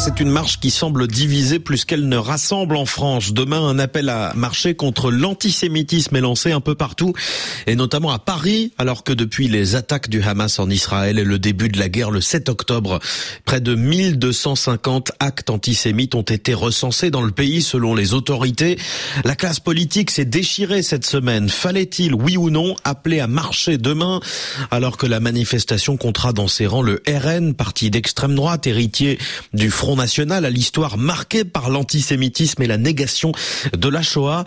c'est une marche qui semble diviser plus qu'elle ne rassemble en France. Demain, un appel à marcher contre l'antisémitisme est lancé un peu partout, et notamment à Paris, alors que depuis les attaques du Hamas en Israël et le début de la guerre le 7 octobre, près de 1250 actes antisémites ont été recensés dans le pays selon les autorités. La classe politique s'est déchirée cette semaine. Fallait-il, oui ou non, appeler à marcher demain, alors que la manifestation comptera dans ses rangs le RN, parti d'extrême droite, héritier du Front National à l'histoire marquée par l'antisémitisme et la négation de la Shoah.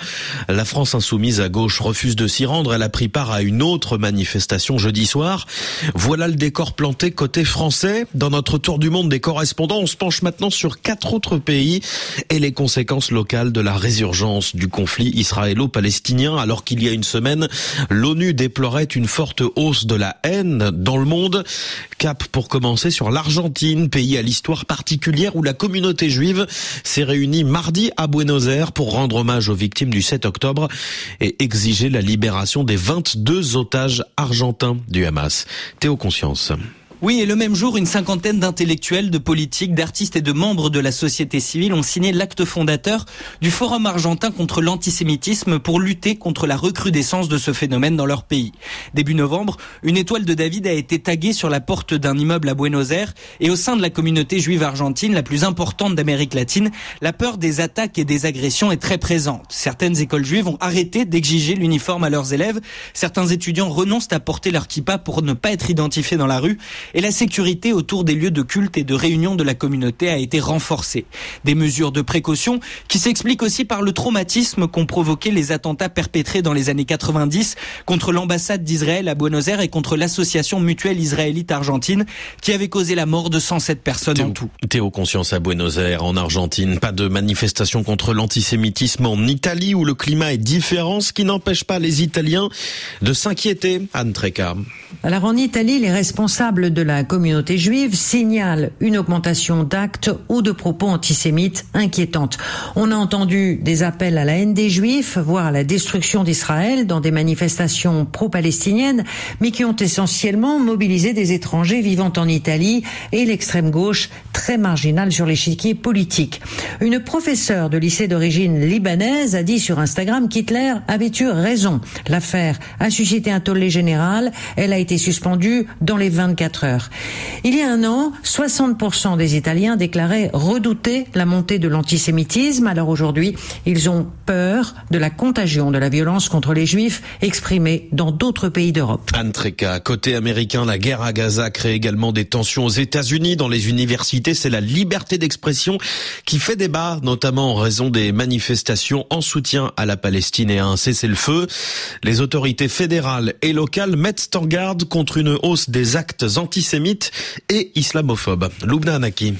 La France insoumise à gauche refuse de s'y rendre. Elle a pris part à une autre manifestation jeudi soir. Voilà le décor planté côté français. Dans notre tour du monde des correspondants, on se penche maintenant sur quatre autres pays et les conséquences locales de la résurgence du conflit israélo-palestinien. Alors qu'il y a une semaine, l'ONU déplorait une forte hausse de la haine dans le monde. Cap pour commencer sur l'Argentine, pays à l'histoire particulière où la communauté juive s'est réunie mardi à Buenos Aires pour rendre hommage aux victimes du 7 octobre et exiger la libération des 22 otages argentins du Hamas. Théo Conscience. Oui, et le même jour, une cinquantaine d'intellectuels, de politiques, d'artistes et de membres de la société civile ont signé l'acte fondateur du Forum argentin contre l'antisémitisme pour lutter contre la recrudescence de ce phénomène dans leur pays. Début novembre, une étoile de David a été taguée sur la porte d'un immeuble à Buenos Aires et au sein de la communauté juive argentine, la plus importante d'Amérique latine, la peur des attaques et des agressions est très présente. Certaines écoles juives ont arrêté d'exiger l'uniforme à leurs élèves. Certains étudiants renoncent à porter leur kippa pour ne pas être identifiés dans la rue et la sécurité autour des lieux de culte et de réunion de la communauté a été renforcée. Des mesures de précaution qui s'expliquent aussi par le traumatisme qu'ont provoqué les attentats perpétrés dans les années 90 contre l'ambassade d'Israël à Buenos Aires et contre l'association mutuelle israélite argentine qui avait causé la mort de 107 personnes Théo, en tout. Théo Conscience à Buenos Aires, en Argentine. Pas de manifestation contre l'antisémitisme en Italie où le climat est différent, ce qui n'empêche pas les Italiens de s'inquiéter. Anne Treca. Alors en Italie, les responsables de la communauté juive signalent une augmentation d'actes ou de propos antisémites inquiétantes. On a entendu des appels à la haine des juifs, voire à la destruction d'Israël dans des manifestations pro-palestiniennes, mais qui ont essentiellement mobilisé des étrangers vivant en Italie et l'extrême gauche très marginale sur l'échiquier politique. Une professeure de lycée d'origine libanaise a dit sur Instagram qu'Hitler avait eu raison. L'affaire a suscité un tollé général. Elle a été suspendue dans les 24 heures. Il y a un an, 60% des Italiens déclaraient redouter la montée de l'antisémitisme. Alors aujourd'hui, ils ont peur de la contagion de la violence contre les juifs exprimée dans d'autres pays d'Europe. Anne Treca, côté américain, la guerre à Gaza crée également des tensions aux États-Unis. Dans les universités, c'est la liberté d'expression qui fait débat, notamment en raison des manifestations en soutien à la Palestine et à un cessez-le-feu. Les autorités fédérales et locales mettent en garde contre une hausse des actes antisémites et islamophobes. Loubna Anaki.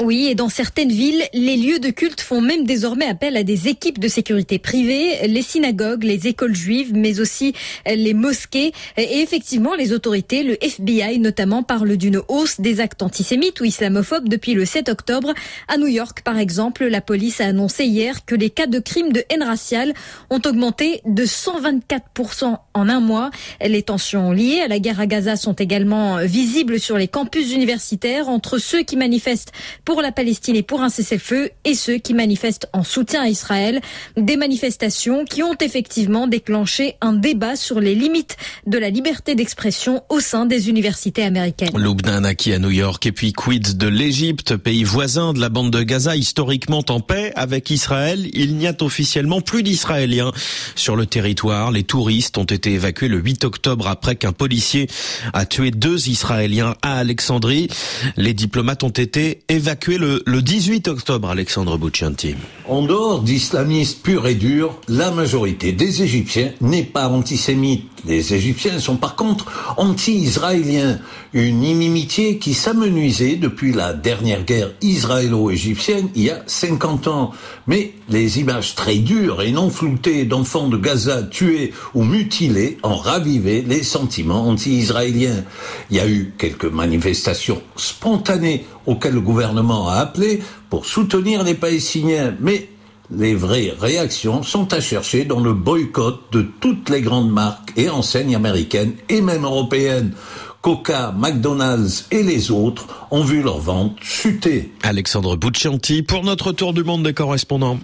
Oui, et dans certaines villes, les lieux de culte font même désormais appel à des équipes de sécurité privées, les synagogues, les écoles juives, mais aussi les mosquées. Et effectivement, les autorités, le FBI notamment, parlent d'une hausse des actes antisémites ou islamophobes depuis le 7 octobre. À New York, par exemple, la police a annoncé hier que les cas de crimes de haine raciale ont augmenté de 124% en un mois. Les tensions liées à la guerre à Gaza sont également visibles sur les campus universitaires entre ceux qui manifestent pour la Palestine et pour un cessez-le-feu et ceux qui manifestent en soutien à Israël. Des manifestations qui ont effectivement déclenché un débat sur les limites de la liberté d'expression au sein des universités américaines. Loubna Naki à New York et puis quid de l'Égypte, pays voisin de la bande de Gaza, historiquement en paix avec Israël? Il n'y a officiellement plus d'Israéliens sur le territoire. Les touristes ont été évacués le 8 octobre après qu'un policier a tué deux Israéliens à Alexandrie. Les diplomates ont été évacués le, le 18 octobre, Alexandre Bouchanti. En dehors d'islamistes purs et durs, la majorité des Égyptiens n'est pas antisémite. Les Égyptiens sont par contre anti-israéliens, une inimitié qui s'amenuisait depuis la dernière guerre israélo-égyptienne il y a 50 ans. Mais les images très dures et non floutées d'enfants de Gaza tués ou mutilés ont ravivé les sentiments anti-israéliens. Il y a eu quelques manifestations spontanées auxquelles le gouvernement a appelé pour soutenir les Palestiniens, mais les vraies réactions sont à chercher dans le boycott de toutes les grandes marques et enseignes américaines et même européennes. Coca, McDonald's et les autres ont vu leur vente chuter. Alexandre Bouccianti pour notre tour du monde des correspondants.